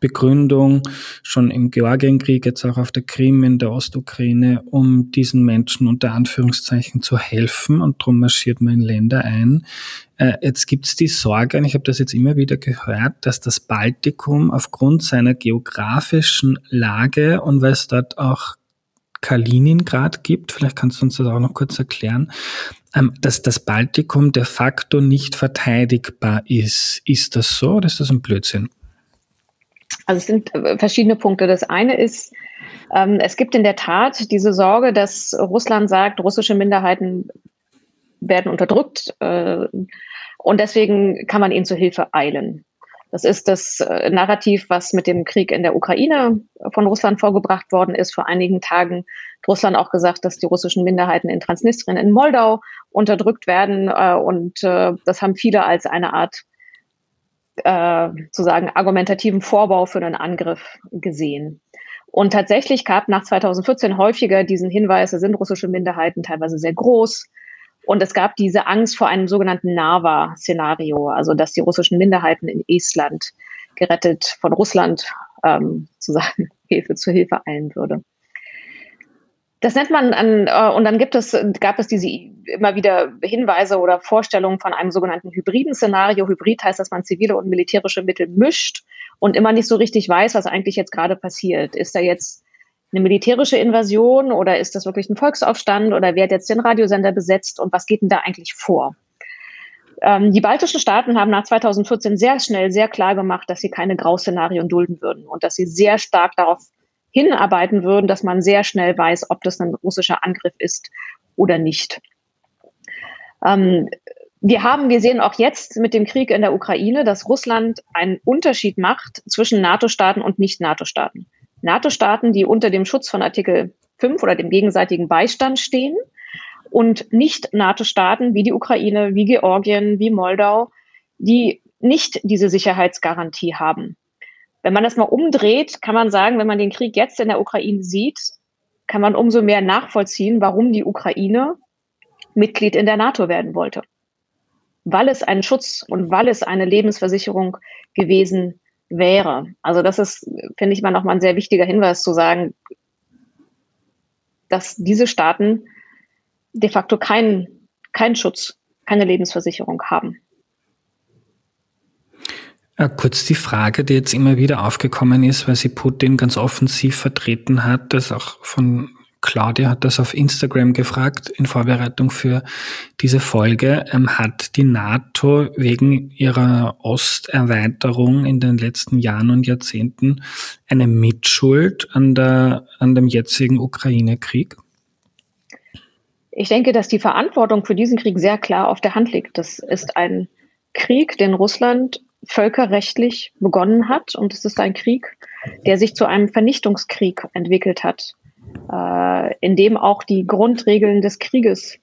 Begründung, schon im Georgienkrieg, jetzt auch auf der Krim, in der Ostukraine, um diesen Menschen unter Anführungszeichen zu helfen und darum marschiert man in Länder ein. Äh, jetzt gibt es die Sorge, und ich habe das jetzt immer wieder gehört, dass das Baltikum aufgrund seiner geografischen Lage und weil es dort auch Kaliningrad gibt, vielleicht kannst du uns das auch noch kurz erklären, dass das Baltikum de facto nicht verteidigbar ist. Ist das so oder ist das ein Blödsinn? Also es sind äh, verschiedene Punkte. Das eine ist, ähm, es gibt in der Tat diese Sorge, dass Russland sagt, russische Minderheiten werden unterdrückt äh, und deswegen kann man ihnen zu Hilfe eilen. Das ist das äh, Narrativ, was mit dem Krieg in der Ukraine von Russland vorgebracht worden ist. Vor einigen Tagen Russland auch gesagt, dass die russischen Minderheiten in Transnistrien, in Moldau unterdrückt werden. Äh, und äh, das haben viele als eine Art zu sagen, argumentativen Vorbau für einen Angriff gesehen. Und tatsächlich gab nach 2014 häufiger diesen Hinweis, da sind russische Minderheiten teilweise sehr groß. Und es gab diese Angst vor einem sogenannten NAVA-Szenario, also dass die russischen Minderheiten in Estland gerettet von Russland ähm, sozusagen [laughs] Hilfe zur Hilfe eilen würde. Das nennt man an, äh, und dann gibt es, gab es diese immer wieder Hinweise oder Vorstellungen von einem sogenannten hybriden Szenario. Hybrid heißt, dass man zivile und militärische Mittel mischt und immer nicht so richtig weiß, was eigentlich jetzt gerade passiert. Ist da jetzt eine militärische Invasion oder ist das wirklich ein Volksaufstand oder wer hat jetzt den Radiosender besetzt und was geht denn da eigentlich vor? Ähm, die baltischen Staaten haben nach 2014 sehr schnell sehr klar gemacht, dass sie keine Grauszenarien dulden würden und dass sie sehr stark darauf hinarbeiten würden, dass man sehr schnell weiß, ob das ein russischer Angriff ist oder nicht. Ähm, wir haben, wir sehen auch jetzt mit dem Krieg in der Ukraine, dass Russland einen Unterschied macht zwischen NATO-Staaten und Nicht-NATO-Staaten. NATO-Staaten, die unter dem Schutz von Artikel 5 oder dem gegenseitigen Beistand stehen und Nicht-NATO-Staaten wie die Ukraine, wie Georgien, wie Moldau, die nicht diese Sicherheitsgarantie haben. Wenn man das mal umdreht, kann man sagen, wenn man den Krieg jetzt in der Ukraine sieht, kann man umso mehr nachvollziehen, warum die Ukraine Mitglied in der NATO werden wollte weil es ein Schutz und weil es eine Lebensversicherung gewesen wäre. Also das ist, finde ich mal nochmal ein sehr wichtiger Hinweis zu sagen, dass diese Staaten de facto keinen keinen Schutz, keine Lebensversicherung haben. Äh, kurz die Frage, die jetzt immer wieder aufgekommen ist, weil sie Putin ganz offensiv vertreten hat, das auch von Claudia hat das auf Instagram gefragt in Vorbereitung für diese Folge. Ähm, hat die NATO wegen ihrer Osterweiterung in den letzten Jahren und Jahrzehnten eine Mitschuld an, der, an dem jetzigen Ukraine-Krieg? Ich denke, dass die Verantwortung für diesen Krieg sehr klar auf der Hand liegt. Das ist ein Krieg, den Russland völkerrechtlich begonnen hat. Und es ist ein Krieg, der sich zu einem Vernichtungskrieg entwickelt hat äh, in dem auch die Grundregeln des Krieges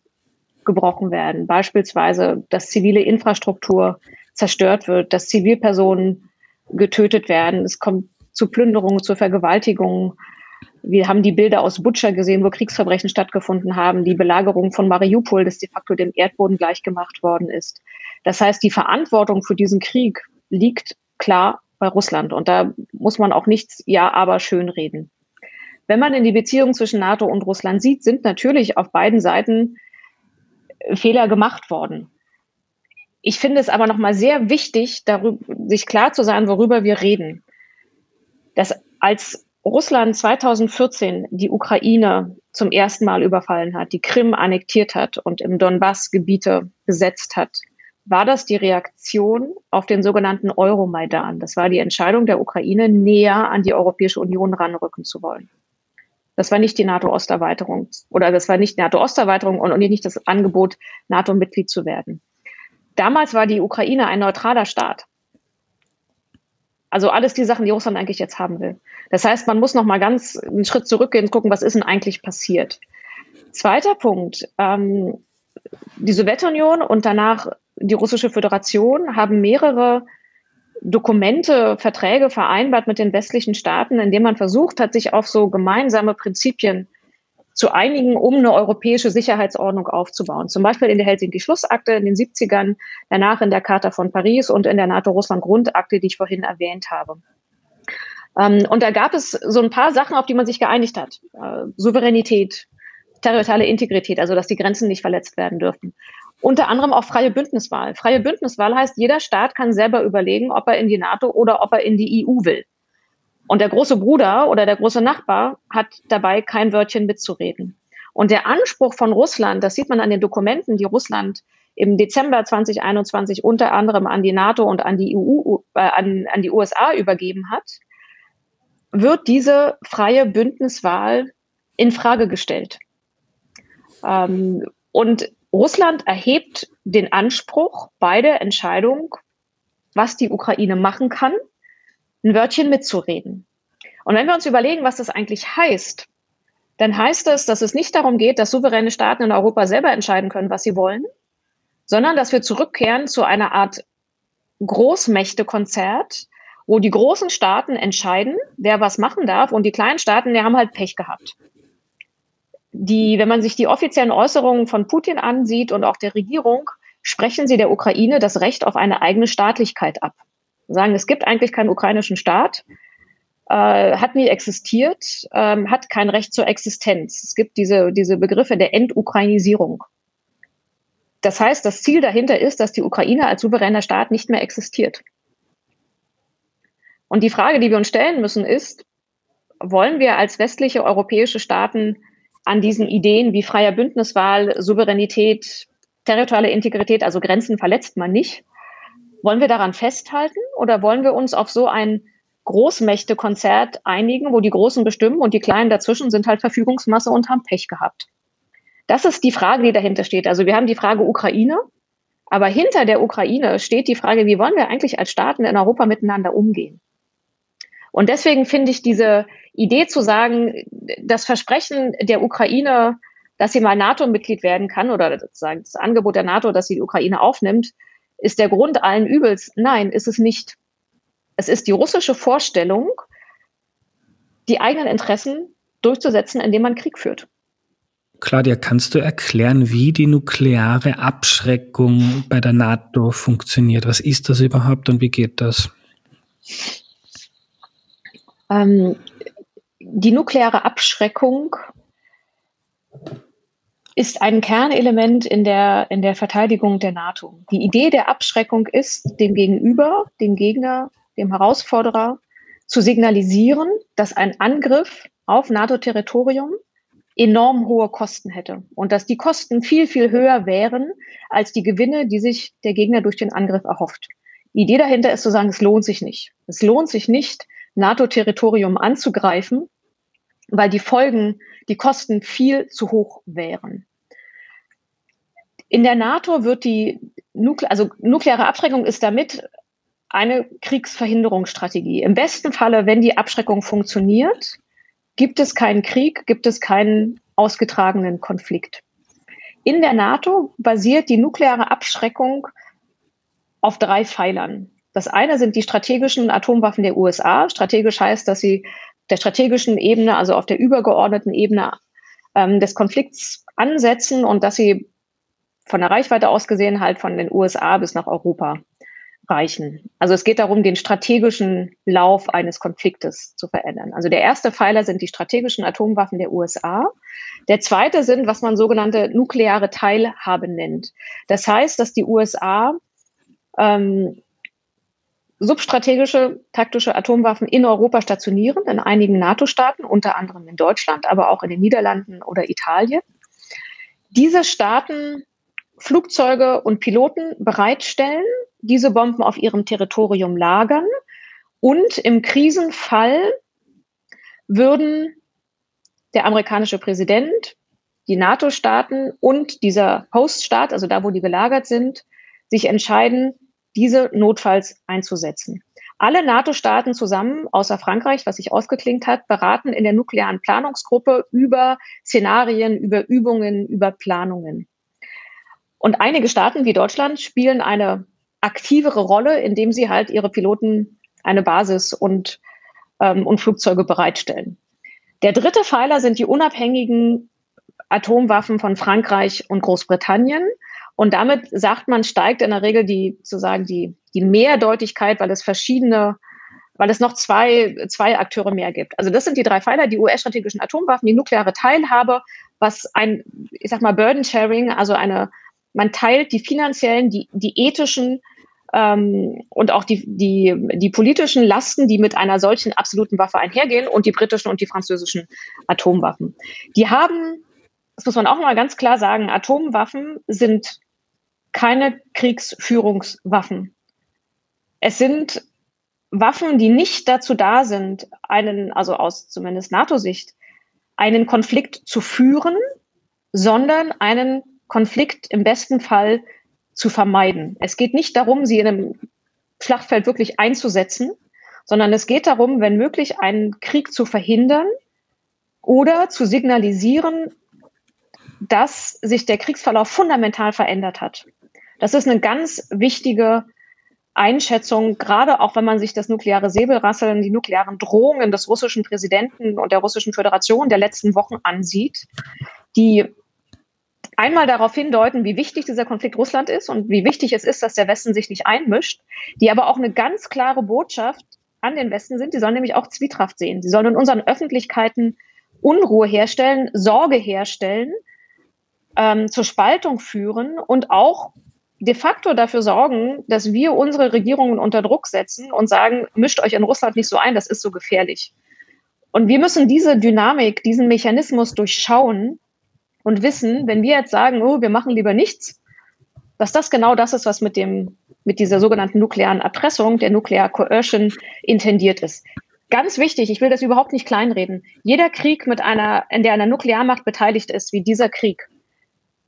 gebrochen werden. Beispielsweise, dass zivile Infrastruktur zerstört wird, dass Zivilpersonen getötet werden. Es kommt zu Plünderungen, zu Vergewaltigungen. Wir haben die Bilder aus Butscha gesehen, wo Kriegsverbrechen stattgefunden haben, die Belagerung von Mariupol, das de facto dem Erdboden gleichgemacht worden ist. Das heißt, die Verantwortung für diesen Krieg liegt klar bei Russland. Und da muss man auch nichts Ja, aber schön reden. Wenn man in die Beziehung zwischen NATO und Russland sieht, sind natürlich auf beiden Seiten äh, Fehler gemacht worden. Ich finde es aber nochmal sehr wichtig, darüber, sich klar zu sein, worüber wir reden. Dass als Russland 2014 die Ukraine zum ersten Mal überfallen hat, die Krim annektiert hat und im Donbass Gebiete besetzt hat, war das die Reaktion auf den sogenannten Euromaidan. Das war die Entscheidung der Ukraine, näher an die Europäische Union ranrücken zu wollen. Das war nicht die NATO-Osterweiterung oder das war nicht NATO-Osterweiterung und, nicht das Angebot, NATO-Mitglied zu werden. Damals war die Ukraine ein neutraler Staat. Also alles die Sachen, die Russland eigentlich jetzt haben will. Das heißt, man muss noch mal ganz einen Schritt zurückgehen und gucken, was ist denn eigentlich passiert. Zweiter Punkt. Ähm, die Sowjetunion und danach die Russische Föderation haben mehrere Dokumente, Verträge vereinbart mit den westlichen Staaten, indem man versucht hat, sich auf so gemeinsame Prinzipien zu einigen, um eine europäische Sicherheitsordnung aufzubauen. Zum Beispiel in der Helsinki-Schlussakte in den 70ern, danach in der Charta von Paris und in der NATO-Russland-Grundakte, die ich vorhin erwähnt habe. Ähm, und da gab es so ein paar Sachen, auf die man sich geeinigt hat. Äh, Souveränität, territoriale Integrität, also dass die Grenzen nicht verletzt werden dürfen. Unter anderem auch freie Bündniswahl. Freie Bündniswahl heißt, jeder Staat kann selber überlegen, ob er in die NATO oder ob er in die EU will. Und der große Bruder oder der große Nachbar hat dabei kein Wörtchen mitzureden. Und der Anspruch von Russland, das sieht man an den Dokumenten, die Russland im Dezember 2021 unter anderem an die NATO und an die EU, äh, an, an die USA übergeben hat, wird diese freie Bündniswahl in Frage gestellt. Ähm, und Russland erhebt den Anspruch bei der Entscheidung, was die Ukraine machen kann, ein Wörtchen mitzureden. Und wenn wir uns überlegen, was das eigentlich heißt, dann heißt es, dass es nicht darum geht, dass souveräne Staaten in Europa selber entscheiden können, was sie wollen, sondern dass wir zurückkehren zu einer Art Großmächtekonzert, wo die großen Staaten entscheiden, wer was machen darf und die kleinen Staaten, die haben halt Pech gehabt. Die, wenn man sich die offiziellen Äußerungen von Putin ansieht und auch der Regierung, sprechen sie der Ukraine das Recht auf eine eigene Staatlichkeit ab. Sagen, es gibt eigentlich keinen ukrainischen Staat, äh, hat nie existiert, äh, hat kein Recht zur Existenz. Es gibt diese, diese Begriffe der Entukrainisierung. Das heißt, das Ziel dahinter ist, dass die Ukraine als souveräner Staat nicht mehr existiert. Und die Frage, die wir uns stellen müssen, ist, wollen wir als westliche europäische Staaten an diesen Ideen wie freier Bündniswahl, Souveränität, territoriale Integrität, also Grenzen verletzt man nicht, wollen wir daran festhalten oder wollen wir uns auf so ein Großmächte-Konzert einigen, wo die Großen bestimmen und die Kleinen dazwischen sind halt Verfügungsmasse und haben Pech gehabt? Das ist die Frage, die dahinter steht. Also wir haben die Frage Ukraine, aber hinter der Ukraine steht die Frage, wie wollen wir eigentlich als Staaten in Europa miteinander umgehen? Und deswegen finde ich diese Idee zu sagen, das Versprechen der Ukraine, dass sie mal NATO-Mitglied werden kann oder sozusagen das Angebot der NATO, dass sie die Ukraine aufnimmt, ist der Grund allen Übels. Nein, ist es nicht. Es ist die russische Vorstellung, die eigenen Interessen durchzusetzen, indem man Krieg führt. Claudia, kannst du erklären, wie die nukleare Abschreckung bei der NATO funktioniert? Was ist das überhaupt und wie geht das? Ähm, die nukleare Abschreckung ist ein Kernelement in der, in der Verteidigung der NATO. Die Idee der Abschreckung ist, dem Gegenüber, dem Gegner, dem Herausforderer zu signalisieren, dass ein Angriff auf NATO-Territorium enorm hohe Kosten hätte und dass die Kosten viel, viel höher wären als die Gewinne, die sich der Gegner durch den Angriff erhofft. Die Idee dahinter ist zu sagen, es lohnt sich nicht. Es lohnt sich nicht, NATO-Territorium anzugreifen, weil die Folgen, die Kosten viel zu hoch wären. In der NATO wird die Nukle also nukleare Abschreckung ist damit eine Kriegsverhinderungsstrategie. Im besten Falle, wenn die Abschreckung funktioniert, gibt es keinen Krieg, gibt es keinen ausgetragenen Konflikt. In der NATO basiert die nukleare Abschreckung auf drei Pfeilern. Das eine sind die strategischen Atomwaffen der USA. Strategisch heißt, dass sie der strategischen Ebene, also auf der übergeordneten Ebene ähm, des Konflikts ansetzen und dass sie von der Reichweite aus gesehen halt von den USA bis nach Europa reichen. Also es geht darum, den strategischen Lauf eines Konfliktes zu verändern. Also der erste Pfeiler sind die strategischen Atomwaffen der USA. Der zweite sind, was man sogenannte nukleare Teilhabe nennt. Das heißt, dass die USA ähm, substrategische taktische Atomwaffen in Europa stationieren, in einigen NATO-Staaten, unter anderem in Deutschland, aber auch in den Niederlanden oder Italien. Diese Staaten Flugzeuge und Piloten bereitstellen, diese Bomben auf ihrem Territorium lagern und im Krisenfall würden der amerikanische Präsident, die NATO-Staaten und dieser Hoststaat, also da, wo die gelagert sind, sich entscheiden, diese notfalls einzusetzen. Alle NATO-Staaten zusammen, außer Frankreich, was sich ausgeklingt hat, beraten in der nuklearen Planungsgruppe über Szenarien, über Übungen, über Planungen. Und einige Staaten wie Deutschland spielen eine aktivere Rolle, indem sie halt ihre Piloten eine Basis und, ähm, und Flugzeuge bereitstellen. Der dritte Pfeiler sind die unabhängigen Atomwaffen von Frankreich und Großbritannien. Und damit sagt man, steigt in der Regel die, sozusagen die, die Mehrdeutigkeit, weil es verschiedene, weil es noch zwei, zwei Akteure mehr gibt. Also das sind die drei Pfeiler, die US-strategischen Atomwaffen, die nukleare Teilhabe, was ein, ich sag mal, Burden Sharing, also eine, man teilt die finanziellen, die, die ethischen ähm, und auch die, die, die politischen Lasten, die mit einer solchen absoluten Waffe einhergehen und die britischen und die französischen Atomwaffen. Die haben, das muss man auch mal ganz klar sagen, Atomwaffen sind keine Kriegsführungswaffen. Es sind Waffen, die nicht dazu da sind, einen, also aus zumindest NATO-Sicht, einen Konflikt zu führen, sondern einen Konflikt im besten Fall zu vermeiden. Es geht nicht darum, sie in einem Schlachtfeld wirklich einzusetzen, sondern es geht darum, wenn möglich, einen Krieg zu verhindern oder zu signalisieren, dass sich der Kriegsverlauf fundamental verändert hat. Das ist eine ganz wichtige Einschätzung, gerade auch wenn man sich das nukleare Säbelrasseln, die nuklearen Drohungen des russischen Präsidenten und der russischen Föderation der letzten Wochen ansieht, die einmal darauf hindeuten, wie wichtig dieser Konflikt Russland ist und wie wichtig es ist, dass der Westen sich nicht einmischt, die aber auch eine ganz klare Botschaft an den Westen sind. Die sollen nämlich auch Zwietracht sehen. Sie sollen in unseren Öffentlichkeiten Unruhe herstellen, Sorge herstellen, ähm, zur Spaltung führen und auch de facto dafür sorgen, dass wir unsere Regierungen unter Druck setzen und sagen, mischt euch in Russland nicht so ein, das ist so gefährlich. Und wir müssen diese Dynamik, diesen Mechanismus durchschauen und wissen, wenn wir jetzt sagen, oh, wir machen lieber nichts, dass das genau das ist, was mit dem, mit dieser sogenannten nuklearen Erpressung, der Nuclear Coercion intendiert ist. Ganz wichtig, ich will das überhaupt nicht kleinreden. Jeder Krieg mit einer, in der eine Nuklearmacht beteiligt ist, wie dieser Krieg,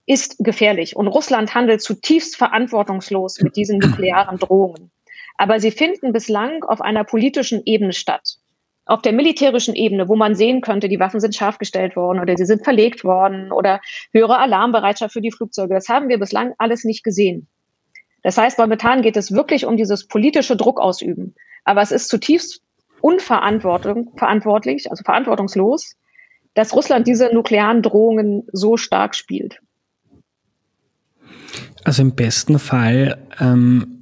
ist gefährlich. Und Russland handelt zutiefst verantwortungslos mit diesen nuklearen Drohungen. Aber sie finden bislang auf einer politischen Ebene statt. Auf der militärischen Ebene, wo man sehen könnte, die Waffen sind scharf gestellt worden oder sie sind verlegt worden oder höhere Alarmbereitschaft für die Flugzeuge. Das haben wir bislang alles nicht gesehen. Das heißt, momentan geht es wirklich um dieses politische Druck ausüben. Aber es ist zutiefst unverantwortlich, also verantwortungslos, dass Russland diese nuklearen Drohungen so stark spielt. Also im besten Fall ähm,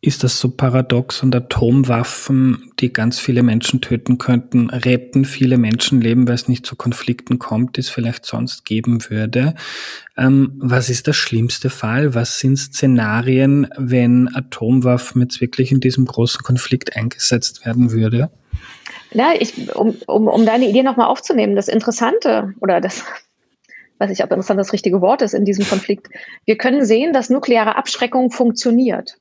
ist das so paradox und Atomwaffen, die ganz viele Menschen töten könnten, retten viele Menschenleben, weil es nicht zu Konflikten kommt, die es vielleicht sonst geben würde. Ähm, was ist der schlimmste Fall? Was sind Szenarien, wenn Atomwaffen jetzt wirklich in diesem großen Konflikt eingesetzt werden würde? Ja, ich, um, um, um deine Idee nochmal aufzunehmen, das Interessante oder das weiß ich, ob interessant das richtige Wort ist in diesem Konflikt. Wir können sehen, dass nukleare Abschreckung funktioniert.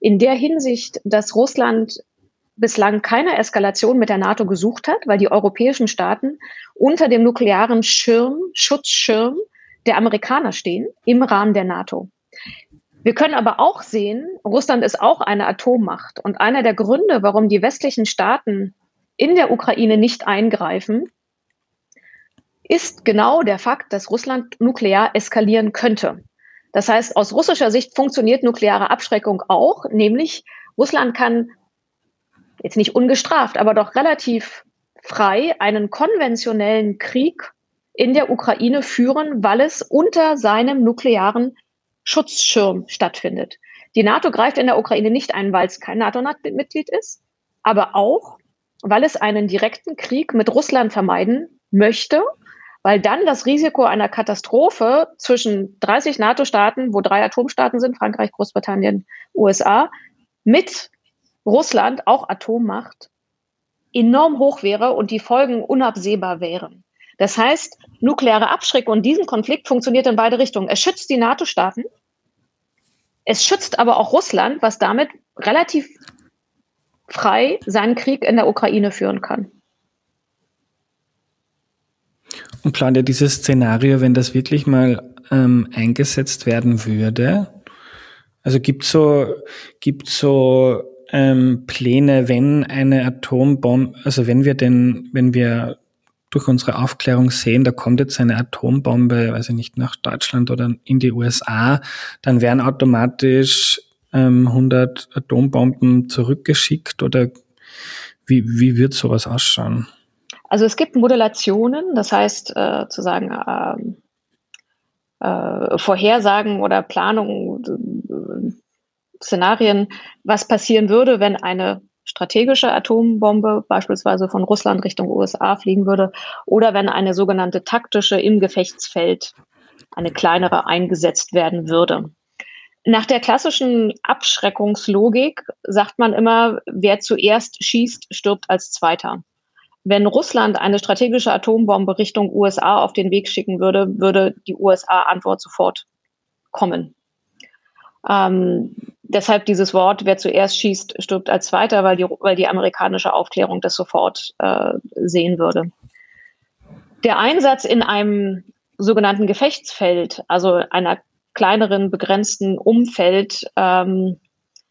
In der Hinsicht, dass Russland bislang keine Eskalation mit der NATO gesucht hat, weil die europäischen Staaten unter dem nuklearen Schirm, Schutzschirm der Amerikaner stehen im Rahmen der NATO. Wir können aber auch sehen, Russland ist auch eine Atommacht. Und einer der Gründe, warum die westlichen Staaten in der Ukraine nicht eingreifen, ist genau der Fakt, dass Russland nuklear eskalieren könnte. Das heißt, aus russischer Sicht funktioniert nukleare Abschreckung auch, nämlich Russland kann jetzt nicht ungestraft, aber doch relativ frei einen konventionellen Krieg in der Ukraine führen, weil es unter seinem nuklearen Schutzschirm stattfindet. Die NATO greift in der Ukraine nicht ein, weil es kein NATO-Mitglied ist, aber auch, weil es einen direkten Krieg mit Russland vermeiden möchte weil dann das Risiko einer Katastrophe zwischen 30 NATO-Staaten, wo drei Atomstaaten sind, Frankreich, Großbritannien, USA, mit Russland, auch Atommacht, enorm hoch wäre und die Folgen unabsehbar wären. Das heißt, nukleare Abschreckung in diesem Konflikt funktioniert in beide Richtungen. Es schützt die NATO-Staaten, es schützt aber auch Russland, was damit relativ frei seinen Krieg in der Ukraine führen kann. Und plant ihr dieses Szenario, wenn das wirklich mal ähm, eingesetzt werden würde? Also gibt so gibt so ähm, Pläne, wenn eine Atombombe, also wenn wir denn, wenn wir durch unsere Aufklärung sehen, da kommt jetzt eine Atombombe, weiß ich nicht, nach Deutschland oder in die USA, dann werden automatisch ähm, 100 Atombomben zurückgeschickt oder wie, wie wird sowas ausschauen? Also es gibt Modulationen, das heißt äh, zu sagen, ähm, äh, Vorhersagen oder Planungen, äh, Szenarien, was passieren würde, wenn eine strategische Atombombe beispielsweise von Russland Richtung USA fliegen würde oder wenn eine sogenannte taktische im Gefechtsfeld, eine kleinere eingesetzt werden würde. Nach der klassischen Abschreckungslogik sagt man immer, wer zuerst schießt, stirbt als Zweiter wenn Russland eine strategische Atombombe Richtung USA auf den Weg schicken würde, würde die USA-Antwort sofort kommen. Ähm, deshalb dieses Wort, wer zuerst schießt, stirbt als Zweiter, weil die, weil die amerikanische Aufklärung das sofort äh, sehen würde. Der Einsatz in einem sogenannten Gefechtsfeld, also einer kleineren, begrenzten Umfeld, ähm,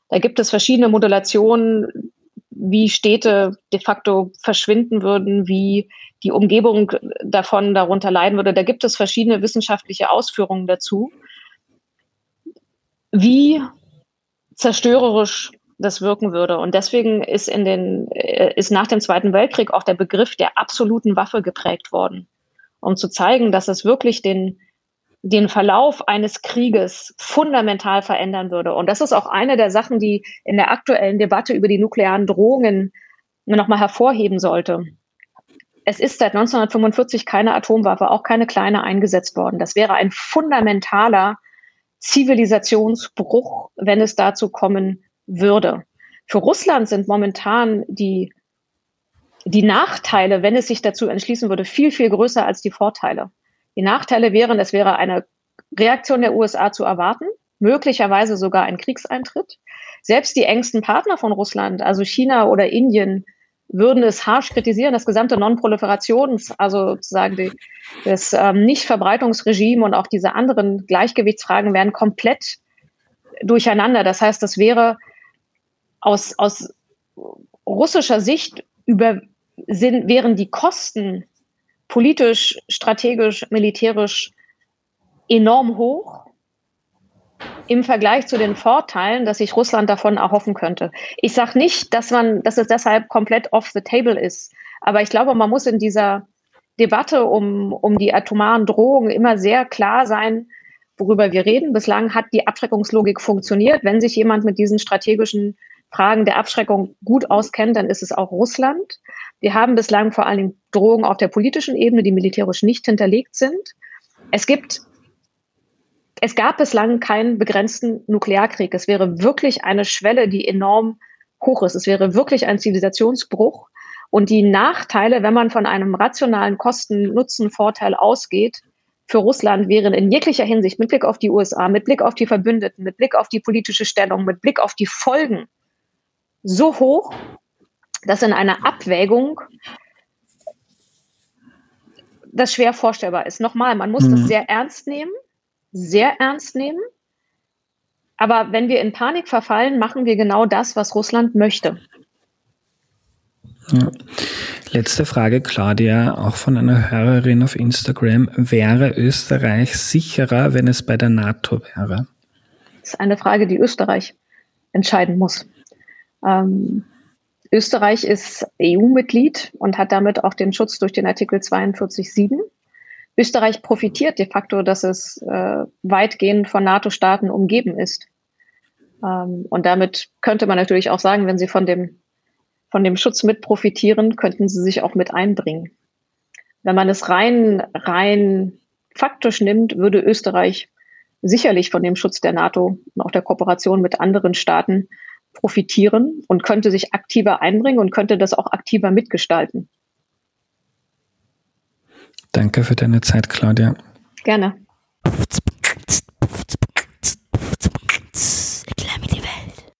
da gibt es verschiedene Modulationen, wie Städte de facto verschwinden würden, wie die Umgebung davon darunter leiden würde. Da gibt es verschiedene wissenschaftliche Ausführungen dazu. Wie zerstörerisch das wirken würde. Und deswegen ist in den, äh, ist nach dem Zweiten Weltkrieg auch der Begriff der absoluten Waffe geprägt worden, um zu zeigen, dass es wirklich den, den Verlauf eines Krieges fundamental verändern würde. Und das ist auch eine der Sachen, die in der aktuellen Debatte über die nuklearen Drohungen nochmal hervorheben sollte. Es ist seit 1945 keine Atomwaffe, auch keine kleine eingesetzt worden. Das wäre ein fundamentaler Zivilisationsbruch, wenn es dazu kommen würde. Für Russland sind momentan die, die Nachteile, wenn es sich dazu entschließen würde, viel, viel größer als die Vorteile. Die Nachteile wären, es wäre eine Reaktion der USA zu erwarten, möglicherweise sogar ein Kriegseintritt. Selbst die engsten Partner von Russland, also China oder Indien, würden es harsch kritisieren, das gesamte Non-Proliferations, also sozusagen die, das ähm, Nicht-Verbreitungsregime und auch diese anderen Gleichgewichtsfragen wären komplett durcheinander. Das heißt, das wäre aus, aus russischer Sicht über, sind, wären die Kosten politisch, strategisch, militärisch enorm hoch im Vergleich zu den Vorteilen, dass sich Russland davon erhoffen könnte. Ich sage nicht, dass man, dass es deshalb komplett off the table ist, aber ich glaube, man muss in dieser Debatte um, um die atomaren Drohungen immer sehr klar sein, worüber wir reden. Bislang hat die Abschreckungslogik funktioniert. Wenn sich jemand mit diesen strategischen Fragen der Abschreckung gut auskennt, dann ist es auch Russland. Wir haben bislang vor allen Dingen Drohungen auf der politischen Ebene, die militärisch nicht hinterlegt sind. Es gibt, es gab bislang keinen begrenzten Nuklearkrieg. Es wäre wirklich eine Schwelle, die enorm hoch ist. Es wäre wirklich ein Zivilisationsbruch. Und die Nachteile, wenn man von einem rationalen Kosten-Nutzen-Vorteil ausgeht, für Russland wären in jeglicher Hinsicht mit Blick auf die USA, mit Blick auf die Verbündeten, mit Blick auf die politische Stellung, mit Blick auf die Folgen so hoch, dass in einer Abwägung das schwer vorstellbar ist. Nochmal, man muss mhm. das sehr ernst nehmen, sehr ernst nehmen. Aber wenn wir in Panik verfallen, machen wir genau das, was Russland möchte. Ja. Letzte Frage, Claudia, auch von einer Hörerin auf Instagram. Wäre Österreich sicherer, wenn es bei der NATO wäre? Das ist eine Frage, die Österreich entscheiden muss. Ähm, Österreich ist EU-Mitglied und hat damit auch den Schutz durch den Artikel 42.7. Österreich profitiert de facto, dass es äh, weitgehend von NATO-Staaten umgeben ist. Ähm, und damit könnte man natürlich auch sagen, wenn sie von dem, von dem Schutz mit profitieren, könnten sie sich auch mit einbringen. Wenn man es rein, rein faktisch nimmt, würde Österreich sicherlich von dem Schutz der NATO und auch der Kooperation mit anderen Staaten profitieren und könnte sich aktiver einbringen und könnte das auch aktiver mitgestalten. Danke für deine Zeit, Claudia. Gerne.